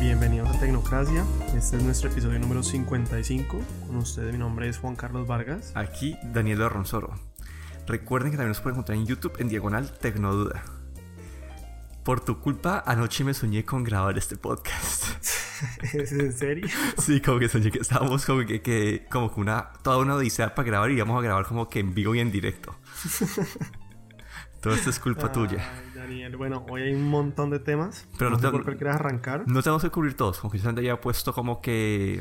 Bienvenidos a Tecnocracia. Este es nuestro episodio número 55. Con ustedes, mi nombre es Juan Carlos Vargas. Aquí Daniel Ronsoro. Recuerden que también nos pueden encontrar en YouTube en diagonal Tecnoduda. Por tu culpa, anoche me soñé con grabar este podcast. ¿Es en serio? Sí, como que soñé que estábamos como que, que como que una, toda una odisea para grabar y íbamos a grabar como que en vivo y en directo. Todo esto es culpa tuya. Daniel, bueno, hoy hay un montón de temas. Pero no, no sé por cuál quieres arrancar. No tenemos que cubrir todos, como que yo solamente había puesto como que...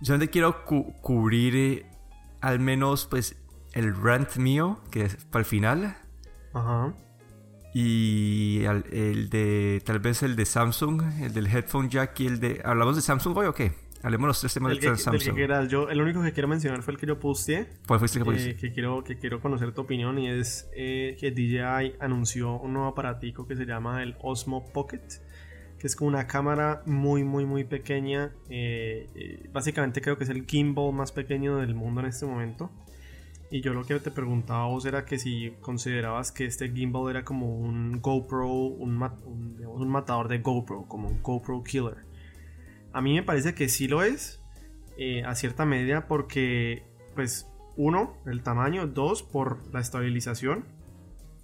Yo solamente quiero cu- cubrir eh, al menos pues el rant mío, que es para el final. Ajá. Y al- el de, tal vez el de Samsung, el del headphone jack y el de... ¿Hablamos de Samsung hoy o qué? Hablemos los tres temas de que, que Samsung. quieras. Yo, el único que quiero mencionar fue el que yo posteé. ¿Cuál el que eh, pusiste? que, quiero, que quiero conocer tu opinión y es eh, que DJI anunció un nuevo aparatico que se llama el Osmo Pocket que es como una cámara muy muy muy pequeña eh, básicamente creo que es el gimbal más pequeño del mundo en este momento y yo lo que te preguntaba vos era que si considerabas que este gimbal era como un GoPro un, ma- un, digamos, un matador de GoPro como un GoPro killer a mí me parece que sí lo es eh, a cierta medida porque pues uno el tamaño dos por la estabilización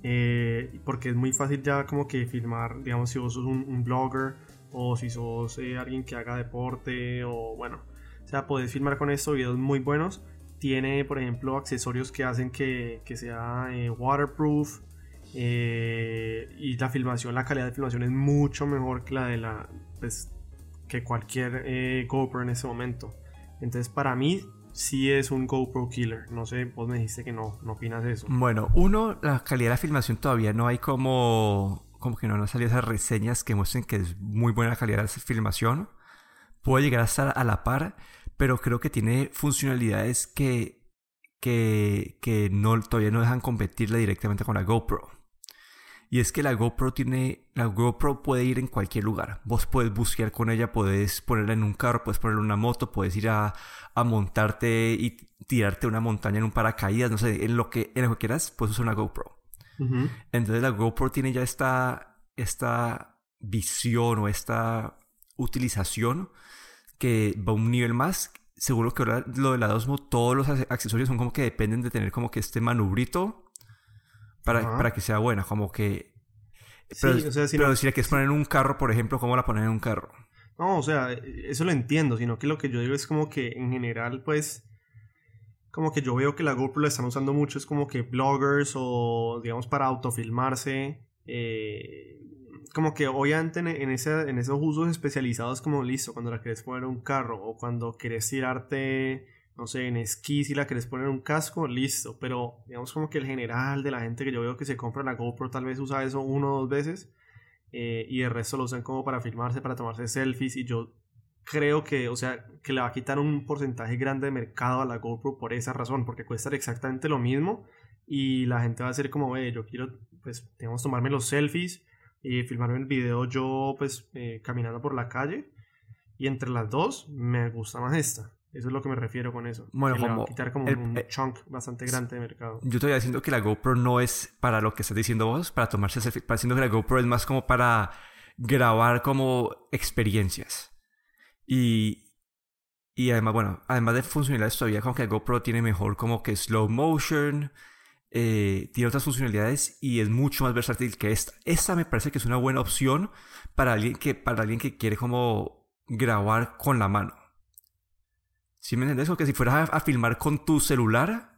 eh, porque es muy fácil ya como que filmar digamos si vos sos un, blogger o si sos eh, alguien que haga deporte o bueno o sea podés filmar con esto videos muy buenos. Tiene por ejemplo accesorios que hacen que, que sea waterproof y la filmación la calidad de filmación es mucho mejor que la de la pues, que cualquier eh, GoPro en ese momento entonces para mí sí es un GoPro killer no sé vos me dijiste que no no opinas eso Bueno, uno, la calidad de la filmación todavía no hay como... Como que no han salido esas reseñas que muestren que es muy buena la calidad de filmación. Puede llegar a estar a la par, pero creo que tiene funcionalidades que, que, que no, todavía no dejan competirle directamente con la GoPro. Y es que la GoPro tiene. La GoPro puede ir en cualquier lugar. Vos puedes buscar con ella, puedes ponerla en un carro, puedes ponerla en una moto, puedes ir a, a montarte y tirarte una montaña en un paracaídas, no sé, en lo que, en lo que quieras, puedes usar una GoPro. Entonces la GoPro tiene ya esta, esta visión o esta utilización que va a un nivel más. Seguro que ahora lo de la Osmo, todos los ac- accesorios son como que dependen de tener como que este manubrito para, Ajá. para que sea buena. Como que... Sí, Pero, o sea, si pero no- si la quieres poner en un carro, por ejemplo, ¿cómo la ponen en un carro? No, o sea, eso lo entiendo, sino que lo que yo digo es como que en general, pues, como que yo veo que la GoPro la están usando mucho, es como que bloggers o, digamos, para autofilmarse, eh, como que obviamente en, en, ese- en esos usos especializados como listo, cuando la querés poner en un carro o cuando querés tirarte, no sé, en esquí si la querés poner un casco, listo, pero digamos como que el general de la gente que yo veo que se compra la GoPro tal vez usa eso uno o dos veces eh, y el resto lo usan como para filmarse, para tomarse selfies y yo creo que, o sea, que le va a quitar un porcentaje grande de mercado a la GoPro por esa razón, porque cuesta exactamente lo mismo y la gente va a ser como, ve, yo quiero, pues, digamos, tomarme los selfies y filmarme el video yo, pues, eh, caminando por la calle y entre las dos me gusta más esta. Eso es lo que me refiero con eso. Bueno, que como quitar como el- un chunk bastante grande de mercado. Yo todavía diciendo que la GoPro no es para lo que estás diciendo vos, para tomarse selfie, para diciendo que la GoPro es más como para grabar como experiencias. Y, y además, bueno, además de funcionalidades todavía como que la GoPro tiene mejor como que slow motion, eh, tiene otras funcionalidades y es mucho más versátil que esta. Esta me parece que es una buena opción para alguien que, para alguien que quiere como grabar con la mano. ¿Sí me entiendes? Como que si fueras a, a filmar con tu celular,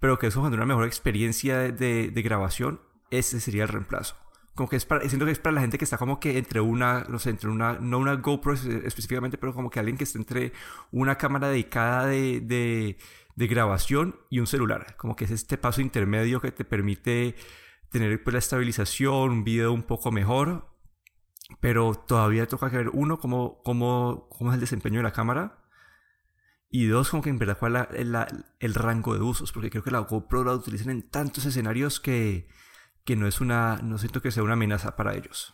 pero que eso cuando una mejor experiencia de, de- de grabación, ese sería el reemplazo. Como que es para, siento que es para la gente que está como que entre una, no sé, entre una, no una GoPro es- específicamente, pero como que alguien que está entre una cámara dedicada de, de, de grabación y un celular. Como que es este paso intermedio que te permite tener pues la estabilización, un video un poco mejor, pero todavía toca que ver, uno, cómo, cómo, cómo es el desempeño de la cámara, y dos, como que en verdad cuál es el rango de usos, porque creo que la GoPro la utilizan en tantos escenarios que, que no es una, no siento que sea una amenaza para ellos.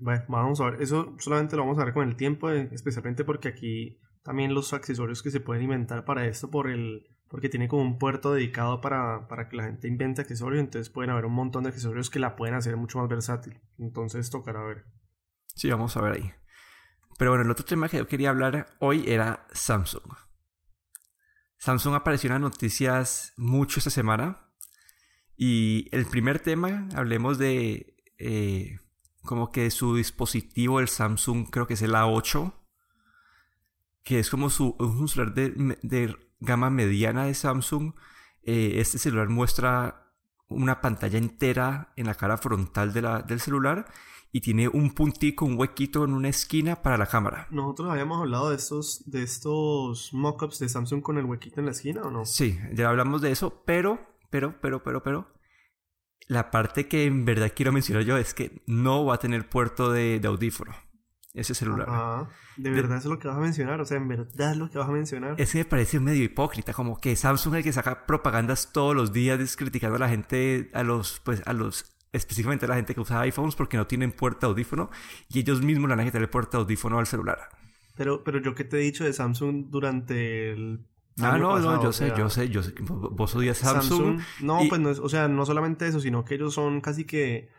Bueno, vamos a ver. Eso solamente lo vamos a ver con el tiempo, eh, especialmente porque aquí también los accesorios que se pueden inventar para esto por el porque tiene como un puerto dedicado para, para que la gente invente accesorios, entonces pueden haber un montón de accesorios que la pueden hacer mucho más versátil. Entonces tocará ver. Sí, vamos a ver ahí. Pero bueno, el otro tema que yo quería hablar hoy era Samsung. Samsung apareció en las noticias mucho esta semana. Y el primer tema, hablemos de eh, como que su dispositivo, el Samsung, creo que es el A8, que es como su, un celular de, gama mediana de Samsung. Eh, este celular muestra una pantalla entera en la cara frontal de la, del celular y tiene un puntico, un huequito en una esquina para la cámara. Nosotros habíamos hablado de estos, de estos mockups de Samsung con el huequito en la esquina, ¿o no? Sí, ya hablamos de eso, pero, pero, pero, pero, pero, la parte que en verdad quiero mencionar yo es que no va a tener puerto de, audífono ese celular. Ah, de verdad es lo que vas a mencionar, o sea, en verdad es lo que vas a mencionar. Ese me parece medio hipócrita, como que Samsung es el que saca propagandas todos los días criticando a la gente, a los, pues, a los específicamente a la gente que usa iPhones porque no tienen puerta de audífono y ellos mismos le van a quitar el puerta de audífono al celular. Pero, pero yo que te he dicho de Samsung durante el Ah, no, no, yo sé, yo sé, yo sé. Vos odias Samsung. Samsung no, pues no es, o sea, no solamente eso, sino que ellos son casi que,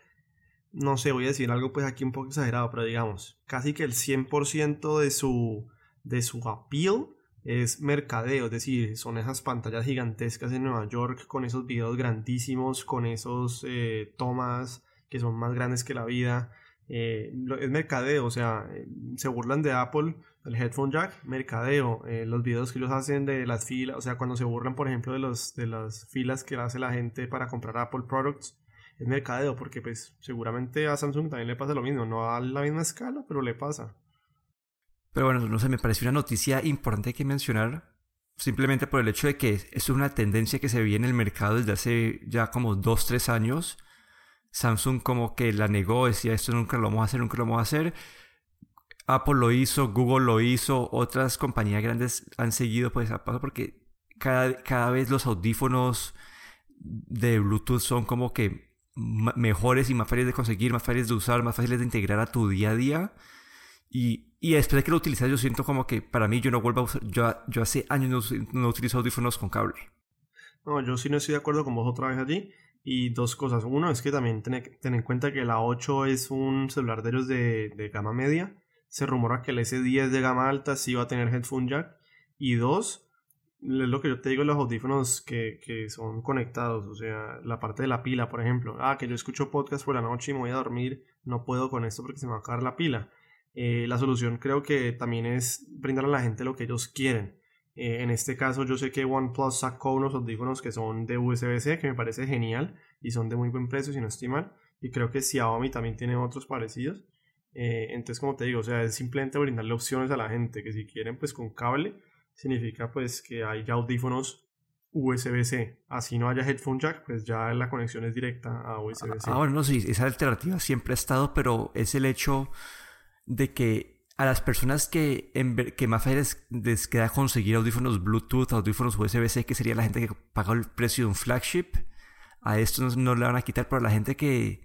no sé, voy a decir algo pues aquí un poco exagerado, pero digamos, casi que el 100% de su, de su appeal es mercadeo, es decir, son esas pantallas gigantescas en Nueva York con esos videos grandísimos, con esos eh, tomas que son más grandes que la vida. Eh, es mercadeo, o sea, eh, se burlan de Apple, el headphone jack, mercadeo, los videos que ellos hacen de las filas, o sea, cuando se burlan, por ejemplo, de, los, de las filas que hace la gente para comprar Apple Products, es mercadeo, porque pues seguramente a Samsung también le pasa lo mismo, no a la misma escala, pero le pasa. Pero bueno, no sé, me pareció una noticia importante que mencionar, simplemente por el hecho de que es una tendencia que se ve en el mercado desde hace ya como 2, 3 años. Samsung como que la negó, decía esto nunca lo vamos a hacer, nunca lo vamos a hacer. Apple lo hizo, Google lo hizo, otras compañías grandes han seguido pues a paso porque cada, cada vez los audífonos de Bluetooth son como que mejores y más fáciles de conseguir, más fáciles de usar, más fáciles de integrar a tu día a día. Y, y después de que lo utilizas, yo siento como que para mí yo no vuelvo a usar. Yo, yo hace años no, utilizo audífonos con cable. No, yo sí no estoy de acuerdo con vos otra vez allí. Y dos cosas. Uno es que también ten, en cuenta que la 8 es un celular de ellos de, de gama media. Se rumora que el S10 de gama alta sí va a tener headphone jack. Y dos, es lo que yo te digo, los audífonos que, que, son conectados, o sea, la parte de la pila, por ejemplo. Ah, que yo escucho podcast por la noche y me voy a dormir, no puedo con esto porque se me va a acabar la pila. Eh, la solución creo que también es brindar a la gente lo que ellos quieren. Eh, en este caso yo sé que OnePlus sacó unos audífonos que son de USB-C, que me parece genial y son de muy buen precio si no estoy mal. Y creo que Xiaomi también tiene otros parecidos. Eh, entonces como te digo, o sea, es simplemente brindarle opciones a la gente que si quieren pues con cable, significa pues que hay ya audífonos USB-C. Así no haya headphone jack, pues ya la conexión es directa a USB-C. Ah, bueno, no, sí, esa alternativa siempre ha estado, pero es el hecho de que a las personas que, que más fácil les, queda conseguir audífonos Bluetooth, audífonos USB-C, que sería la gente que paga el precio de un flagship, a esto no, le van a quitar, pero a la gente que,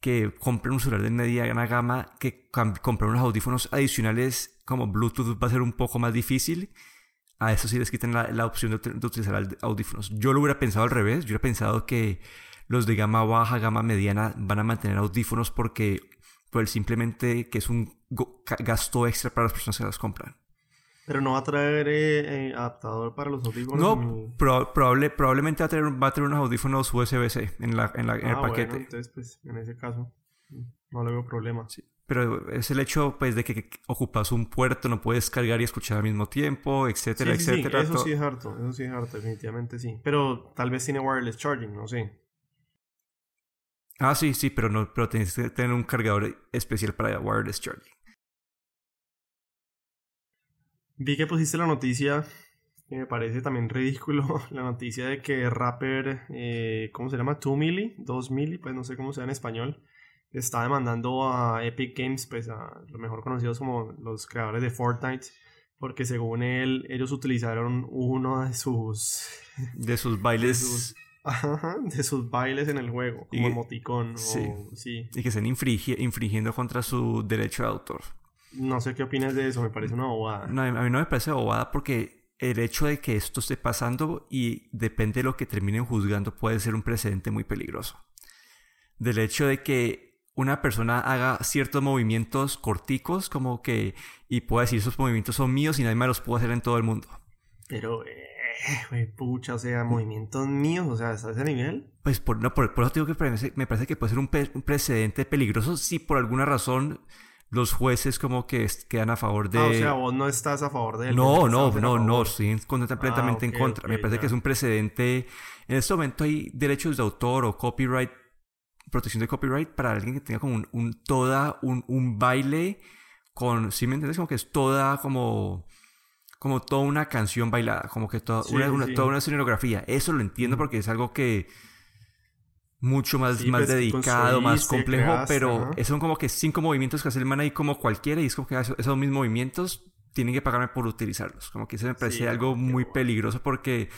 que compre un celular de media gama, que compre unos audífonos adicionales como Bluetooth va a ser un poco más difícil. A eso sí les quitan la, opción de, de, utilizar audífonos. Yo lo hubiera pensado al revés. Yo hubiera pensado que los de gama baja, gama mediana van a mantener audífonos porque pues simplemente que es un gasto extra para las personas que las compran. Pero no va a traer eh, eh, adaptador para los audífonos. No, probable, probablemente va a, traer, va a traer unos audífonos USB-C en, la, en, la, en el ah, paquete. entonces, pues, en ese caso, no le veo problema. Sí. Pero es el hecho, pues, de que ocupas un puerto, no puedes cargar y escuchar al mismo tiempo, etcétera, etcétera. eso sí es harto, eso sí es harto, definitivamente sí. Pero tal vez tiene wireless charging, no sé. Ah, sí, sí, pero no, pero tienes que tener un cargador especial para wireless charging. Vi que pusiste la noticia, que me parece también ridículo, la noticia de que Rapper, eh, ¿cómo se llama? 2 milli, 2 milli, pues no sé cómo sea en español, está demandando a Epic Games, pues a los mejor conocidos como los creadores de Fortnite, porque según él, ellos utilizaron uno de sus... De sus bailes de sus bailes en el juego, como emoticón. Sí. Y que estén infringiendo contra su derecho de autor. No sé qué opinas de eso, me parece una bobada. No, a mí no me parece bobada porque el hecho de que esto esté pasando y depende de lo que terminen juzgando puede ser un precedente muy peligroso. Del hecho de que una persona haga ciertos movimientos corticos, como que, y pueda decir esos movimientos son míos y nadie más los puede hacer en todo el mundo. Pero, eh, pucha, o sea, movimientos míos, o sea, ¿hasta ese nivel? Pues por, no, por, eso digo que me parece que puede ser un, un, precedente peligroso si por alguna razón los jueces como que quedan a favor de... Ah, o sea, vos no estás a favor de él. No, no, no, no, estoy completamente en contra. me parece que es un precedente... En este momento hay derechos de autor o copyright, protección de copyright para alguien que tenga como un, un toda, un, un baile con... ¿Sí me entiendes? Como que es toda como como toda una canción bailada, como que toda, una, toda una escenografía. Eso lo entiendo porque es algo que mucho más, más pues, dedicado, más complejo, pero son como que cinco movimientos que hace el man ahí como cualquiera y es como que esos mismos movimientos tienen que pagarme por utilizarlos. Como que eso me parece algo muy peligroso porque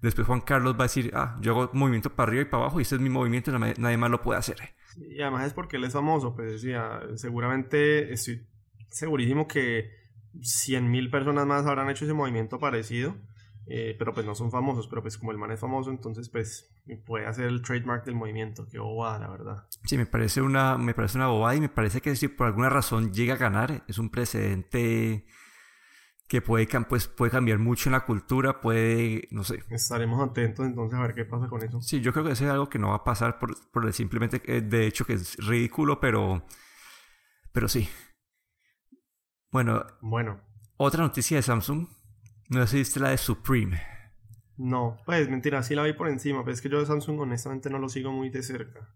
después Juan Carlos va a decir, ah, yo hago movimiento para arriba y para abajo y ese es mi movimiento y nadie más lo puede hacer. y además es porque él es famoso, pues decía, seguramente estoy segurísimo que 100.000 personas más habrán hecho ese movimiento parecido eh, pero pues no son famosos, pero pues como el man es famoso, entonces pues puede hacer el trademark del movimiento, qué bobada, la verdad. Sí, me parece una, me parece una bobada y me parece que si por alguna razón llega a ganar, es un precedente que puede, pues, puede cambiar mucho en la cultura, puede, no sé. Estaremos atentos entonces a ver qué pasa con eso. Sí, yo creo que eso es algo que no va a pasar por, por simplemente, eh, de hecho que es ridículo, pero, pero sí. Bueno. Bueno. Otra noticia de Samsung no sé si viste la de Supreme. No, pues mentira, sí la vi por encima, pero es que yo de Samsung honestamente no lo sigo muy de cerca.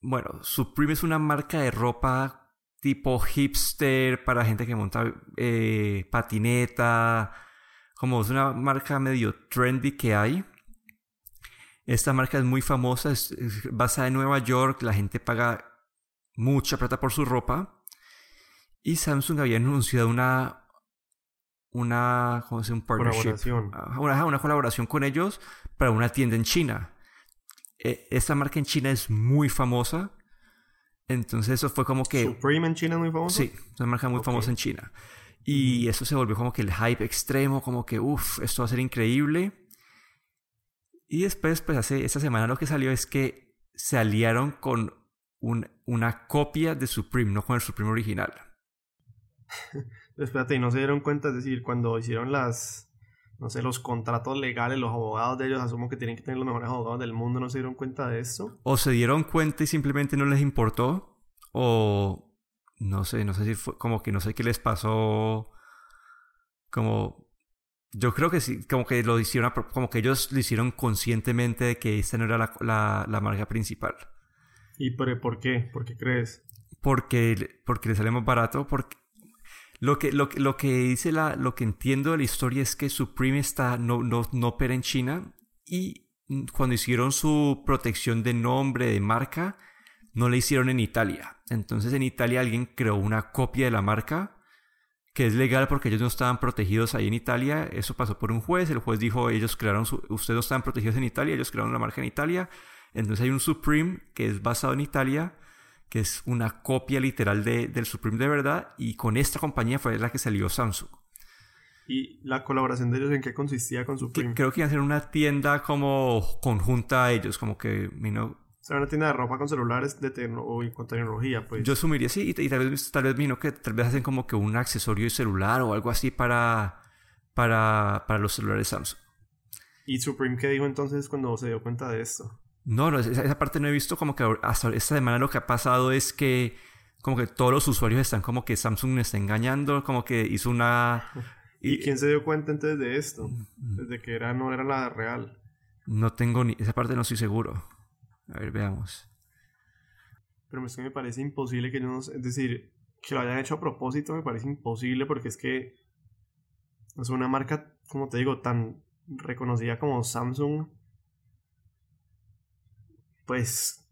Bueno, Supreme es una marca de ropa tipo hipster para gente que monta eh, patineta, como es una marca medio trendy que hay. Esta marca es muy famosa, es basada en Nueva York, la gente paga mucha plata por su ropa. Y Samsung había anunciado una una, ¿cómo se Un Colaboración. Una, una, colaboración con ellos para una tienda en China. E, esta marca en China es muy famosa. Entonces eso fue como que... ¿Supreme en China es muy famosa? Sí, una marca muy famosa en China. Y eso se volvió como que el hype extremo, como que, uff, esto va a ser increíble. Y después, pues hace esta semana lo que salió es que se aliaron con un, una copia de Supreme, no con el Supreme original. Espérate, y no se dieron cuenta, es decir, cuando hicieron las, no sé, los contratos legales, los abogados de ellos, asumo que tienen que tener los mejores abogados del mundo, ¿no se dieron cuenta de eso? O se dieron cuenta y simplemente no les importó, o no sé, no sé si fue como que no sé qué les pasó, como yo creo que sí, como que lo hicieron, como que ellos lo hicieron conscientemente de que esta no era la, la, marca principal. ¿Y por, qué? ¿Por qué crees? Porque, porque le sale más barato, porque lo que, lo, lo que dice la, lo que entiendo de la historia es que Supreme está, no, no, no opera en China y cuando hicieron su protección de nombre, de marca, no la hicieron en Italia. Entonces en Italia alguien creó una copia de la marca que es legal porque ellos no estaban protegidos ahí en Italia. Eso pasó por un juez. El juez dijo, ellos crearon, su, ustedes no estaban protegidos en Italia, ellos crearon la marca en Italia. Entonces hay un Supreme que es basado en Italia que es una copia literal de, del Supreme de verdad, y con esta compañía fue la que salió Samsung. ¿Y la colaboración de ellos en qué consistía con Supreme? creo que iban a ser una tienda como conjunta a ellos, como que, you know, o sea, una tienda de ropa con celulares de o con tecnología, pues. Yo asumiría sí, y, tal vez, tal vez, vino que tal vez hacen como que un accesorio de celular o algo así para, para, para los celulares Samsung. ¿Y Supreme qué dijo entonces cuando se dio cuenta de esto? No, no, esa, parte no he visto como que hasta esta semana lo que ha pasado es que como que todos los usuarios están como que Samsung me está engañando, como que hizo una... ¿Y, quién se dio cuenta entonces de esto? Mm. Desde que era, no era la real. No tengo ni... Esa parte no estoy seguro. A ver, veamos. Pero es que me parece imposible que no... Es decir, que lo hayan hecho a propósito me parece imposible porque es que... Es una marca, como te digo, tan reconocida como Samsung pues,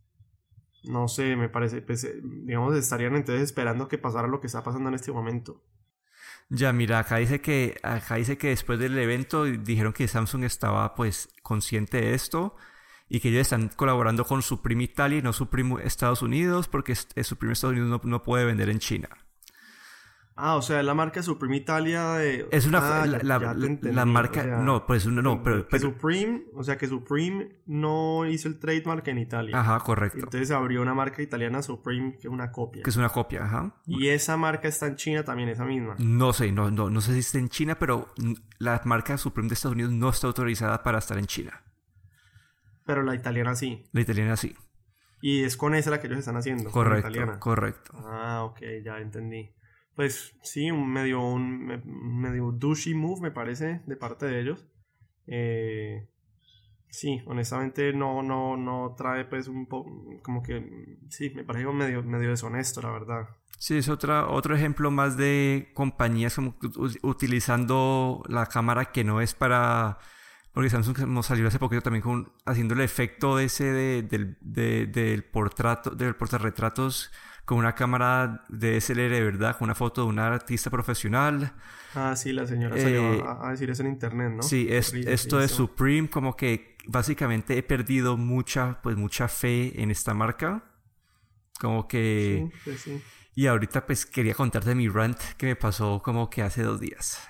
no sé, me parece, pues, eh, digamos, estarían entonces esperando que pasara lo que está pasando en este momento. Ya, mira, acá dice que, acá dice que después del evento dijeron que Samsung estaba pues consciente de esto y que ellos están colaborando con Supreme Italia y no Supreme Estados Unidos porque Supreme Estados Unidos no, no puede vender en China. Ah, o sea, la marca Supreme Italia de... Es una... Ah, la, ya- la- ya la marca... o sea, no, pues no, pero... Supreme, o sea, que Supreme no hizo el trademark en Italia. ajá, correcto. Entonces abrió una marca italiana Supreme que es una copia. Que es una copia, ajá. Y esa marca está en China también, esa misma. No sé, no, no, no sé si está en China, pero la marca Supreme de Estados Unidos no está autorizada para estar en China. Pero la italiana sí. La italiana sí. Y es con esa la que ellos están haciendo. con la Correcto, italiana. correcto. Ah, ok, ya entendí. Pues sí, un medio, un me- un medio douchey move me parece de parte de ellos. Eh, sí, honestamente no, no, no trae pues un poco, como que, sí, me parece medio, medio deshonesto, la verdad. Sí, es otra, otro ejemplo más de compañías como utilizando la cámara que no es para... Porque Samsung nos salió hace poquito también con, haciendo el efecto ese de- del, de- del portrato, del portarretratos con una cámara de SLR, ¿verdad? Con una foto de un artista profesional. Ah, sí, la señora Eh, salió a, a decir eso en internet, ¿no? Sí, es, esto de. Supreme, como que básicamente he perdido mucha, pues mucha fe en esta marca. Como que... Sí, pues sí. Y ahorita pues quería contarte mi rant que me pasó como que hace dos días.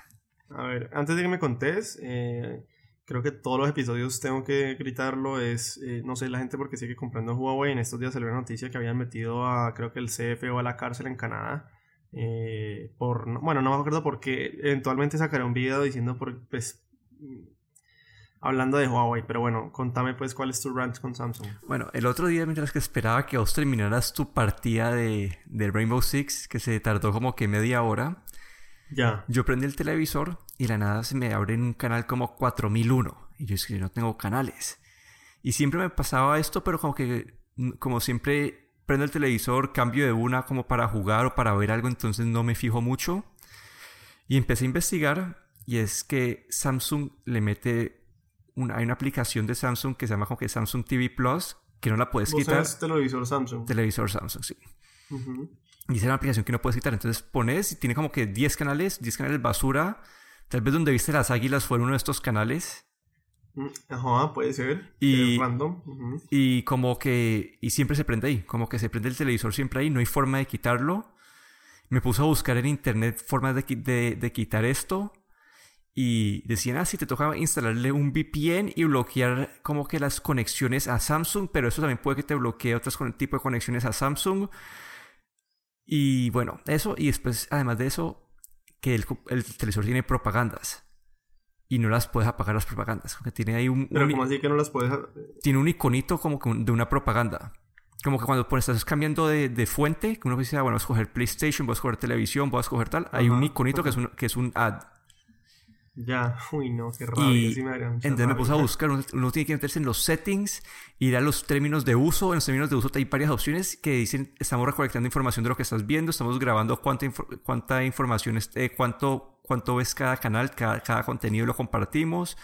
A ver, antes de que me contés, eh, creo que todos los episodios tengo que gritarlo. Es, eh, no sé, la gente porque sigue comprando Huawei. En estos días salió una noticia que habían metido a, creo que el CFO a la cárcel en Canadá. eh, por, no- bueno, no me acuerdo por qué. Eventualmente sacaré un video diciendo, por, pues, mm, hablando de Huawei. Pero bueno, contame pues cuál es tu rant con Samsung. Bueno, el otro día mientras que esperaba que vos terminaras tu partida de, de Rainbow Six, que se tardó como que media hora, Ya. yo prendí el televisor y la nada se me abre en un canal como 4001. Y yo es que yo no tengo canales. Y siempre me pasaba esto, pero como que, mm, como siempre prendo el televisor, cambio de una como para jugar o para ver algo, entonces no me fijo mucho. Y empecé a investigar y es que Samsung le mete, una, hay una aplicación de Samsung que se llama como que Samsung TV Plus, que no la puedes Vos quitar. tenés televisor Samsung. Televisor Samsung, sí. Ujú. Y esa es una aplicación que no puedes quitar. Entonces pones y tiene como que 10 canales, 10 canales basura. Tal vez donde viste las águilas fue uno de estos canales. Mm, Ajá, puede ser. Y- random. Y como que... Y siempre se prende ahí. Como que se prende el televisor siempre ahí. No hay forma de quitarlo. Me puse a buscar en internet formas de, de- de quitar esto. Y decían, ah, sí, te toca instalarle un VPN y bloquear como que las conexiones a Samsung. Pero eso también puede que te bloquee otros con- tipo de conexiones a Samsung. Y bueno, eso. Y después, además de eso, que el, el televisor tiene propagandas. Y no las puedes apagar las propagandas. Porque tiene ahí un... Pero un- como así que no las puedes... tiene un iconito como que un- de una propaganda. Como que cuando pues, estás cambiando de, de fuente, que uno dice, ah, bueno, voy a escoger PlayStation, voy a escoger televisión, voy a escoger tal, hay un iconito que es un, que es un ad. Ya, uy, no, qué rabia. Y sí me daría mucha entonces me puse a buscar, uno, uno tiene que meterse en los settings, ir a los términos de uso. En los términos de uso hay varias opciones que dicen, estamos recolectando información de lo que estás viendo, estamos grabando cuánta, cuánta información, eh, cuánto, cuánto ves cada canal, cada, cada contenido lo compartimos.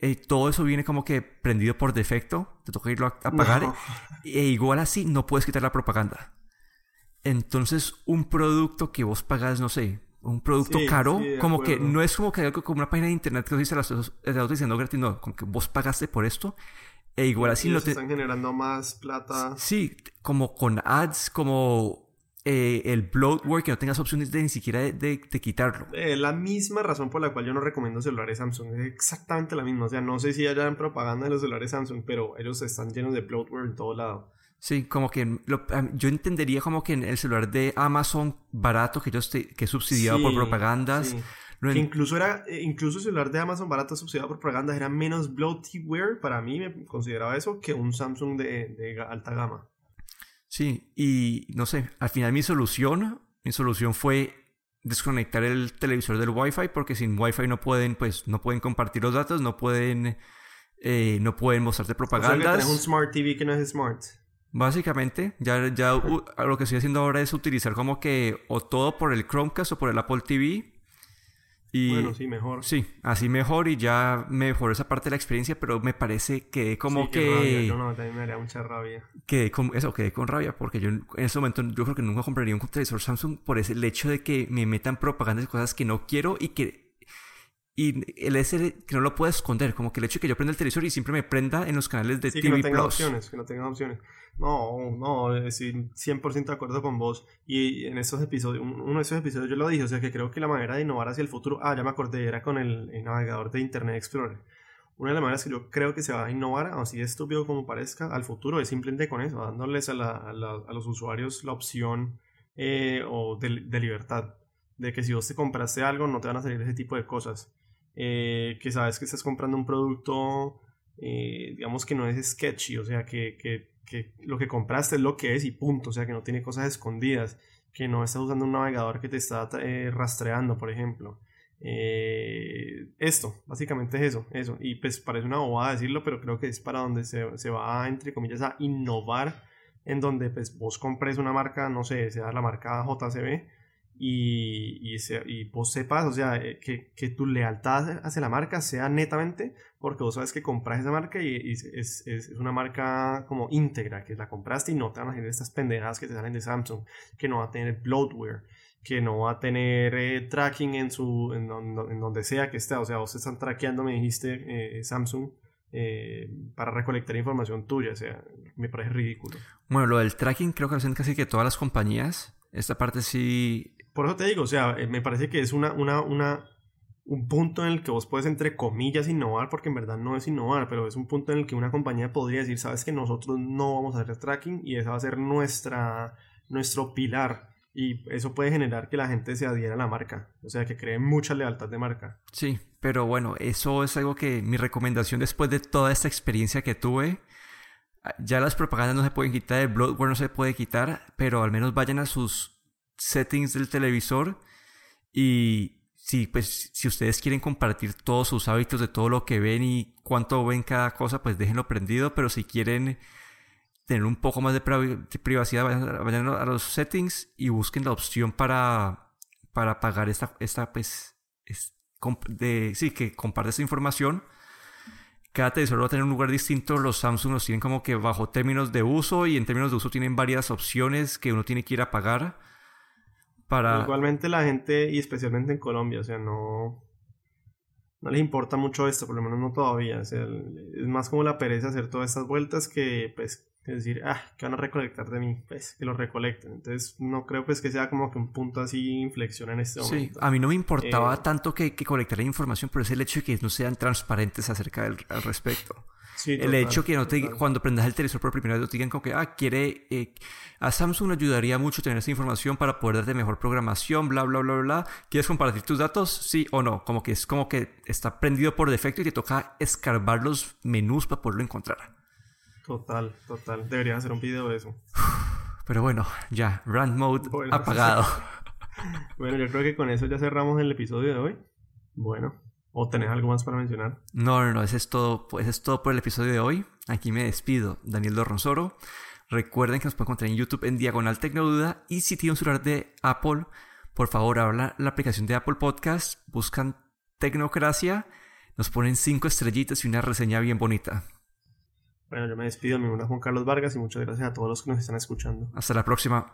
Eh, todo eso viene como que prendido por defecto, te toca irlo a a apagar. No. E igual así no puedes quitar la propaganda. Entonces, un producto que vos pagas, no sé, un producto Sí, caro, sí, como que no es como que algo como una página de internet que dice las está utilizando gratis, no, como que vos pagaste por esto, e igual así no te. están generando más plata. Sí, como con ads, como eh, el bloatware, que no tengas opciones de ni siquiera de, de- de quitarlo. Eh, la misma razón por la cual yo no recomiendo celulares Samsung. Es exactamente la misma. O sea, no sé si hayan propaganda de los celulares Samsung, pero ellos están llenos de bloatware en todo lado. Sí, como que lo- a- yo entendería como que en el celular de Amazon barato que ellos te- que es subsidiado por propagandas. sí. Que incluso era, eh, incluso el celular de Amazon barato subsidiado por propaganda era menos bloatware, para mí me consideraba eso, que un Samsung de, alta gama. Sí, y no sé, al final mi solución, mi solución fue desconectar el televisor del Wi-Fi porque sin Wi-Fi no pueden, pues, no pueden compartir los datos, no pueden, eh, no pueden mostrarte O sea que propagandas. tenés un Smart TV que no es Smart. Básicamente, ya, ya lo que estoy haciendo ahora es utilizar como que o todo por el Chromecast o por el Apple TV. Y Bueno, sí, mejor. sí, así mejor y ya mejoró esa parte de la experiencia, pero me parece que como Sí, qué rabia. que... Yo no, también me daría mucha rabia. quedé con eso, quedé con rabia porque yo en ese momento yo creo que nunca compraría un televisor Samsung por ese el hecho de que me metan propaganda de cosas que no quiero y que y el ese que no lo puedo esconder, como que el hecho de que yo prenda el televisor y siempre me prenda en los canales de sí, TV que no tenga Plus. opciones, que no tenga opciones. No, no, sí, 100% de acuerdo con vos. Y en esos episodios, uno de esos episodios yo lo dije, o sea que creo que la manera de innovar hacia el futuro, ah, ya me acordé, era con el, el navegador de Internet Explorer. Una de las maneras que yo creo que se va a innovar, así estúpido como parezca, al futuro es simplemente con eso, dándoles a, la, a, la, a los usuarios la opción eh, o de, de libertad, de que si vos te compraste algo no te van a salir ese tipo de cosas eh, que sabes que estás comprando un producto, eh, digamos que no es sketchy, o sea, que, que, lo que compraste es lo que es y punto, o sea, que no tiene cosas escondidas, que no estás usando un navegador que te está eh, rastreando, por ejemplo. Esto, básicamente es eso, eso. Y pues parece una bobada decirlo, pero creo que es para donde se, se va, entre comillas, a innovar, en donde pues vos compres una marca, no sé, sea la marca JCB, y, y, vos sepas, o sea, eh, que, que, tu lealtad hacia la marca sea netamente porque vos sabes que compras esa marca y, es, es, una marca como íntegra, que la compraste y no te van a salir estas pendejadas que te salen de Samsung, que no va a tener bloatware, que no va a tener eh, tracking en, su, en, donde sea que esté, o sea, vos están traqueando, me dijiste, eh, Samsung. Para recolectar información tuya, o sea, me parece ridículo. Bueno, lo del tracking creo que lo hacen casi que todas las compañías. Esta parte sí por eso te digo, o sea, eh, me parece que es una, una, una, un punto en el que vos puedes, entre comillas, innovar, porque en verdad no es innovar, pero es un punto en el que una compañía podría decir, sabes que nosotros no vamos a hacer tracking y esa va a ser nuestra, nuestro pilar. Y eso puede generar que la gente se adhiera a la marca, o sea, que cree mucha lealtad de marca. Sí, pero bueno, eso es algo que mi recomendación después de toda esta experiencia que tuve, ya las propagandas no se pueden quitar, el bloatware no se puede quitar, pero al menos vayan a sus settings del televisor y si pues si ustedes quieren compartir todos sus hábitos de todo lo que ven y cuánto ven cada cosa pues déjenlo prendido pero si quieren tener un poco más de, privacidad vayan, a los settings y busquen la opción para para pagar esta esta pues es, de sí que comparte esta información cada televisor va a tener un lugar distinto. Los Samsung los tienen como que bajo términos de uso y en términos de uso tienen varias opciones que uno tiene que ir a pagar. Para... Igualmente la gente, y especialmente en Colombia, o sea, no, no les importa mucho esto, por lo menos no todavía. O sea, es más como la pereza hacer todas estas vueltas que, pues, decir, ah, que van a recolectar de mí, pues, que lo recolecten. Entonces, no creo, pues, que sea como que un punto así inflexión en este momento. Sí, a mí no me importaba eh, tanto que, que colectaran información, pero es el hecho de que no sean transparentes acerca del al respecto. Sí, el total, hecho que no te, cuando prendas el televisor por primera vez te digan como que, ah, quiere, eh, a Samsung le ayudaría mucho tener esa información para poder darte mejor programación, bla, bla, bla, bla. ¿Quieres compartir tus datos? Sí o no. Como que es como que está prendido por defecto y te toca escarbar los menús para poderlo encontrar. Total, total. Debería hacer un video de eso. Pero bueno, ya, rant mode bueno, apagado. bueno, yo creo que con eso ya cerramos el episodio de hoy. Bueno, ¿O tenés algo más para mencionar? No, no, no, eso es todo, pues es todo por el episodio de hoy. Aquí me despido, Daniel Dorronsoro. Recuerden que nos pueden encontrar en YouTube en Diagonal Tecnoduda y si tienen un celular de Apple, por favor, abran la aplicación de Apple Podcast, buscan Tecnocracia, nos ponen cinco estrellitas y una reseña bien bonita. Bueno, yo me despido, mi nombre es Juan Carlos Vargas y muchas gracias a todos los que nos están escuchando. Hasta la próxima.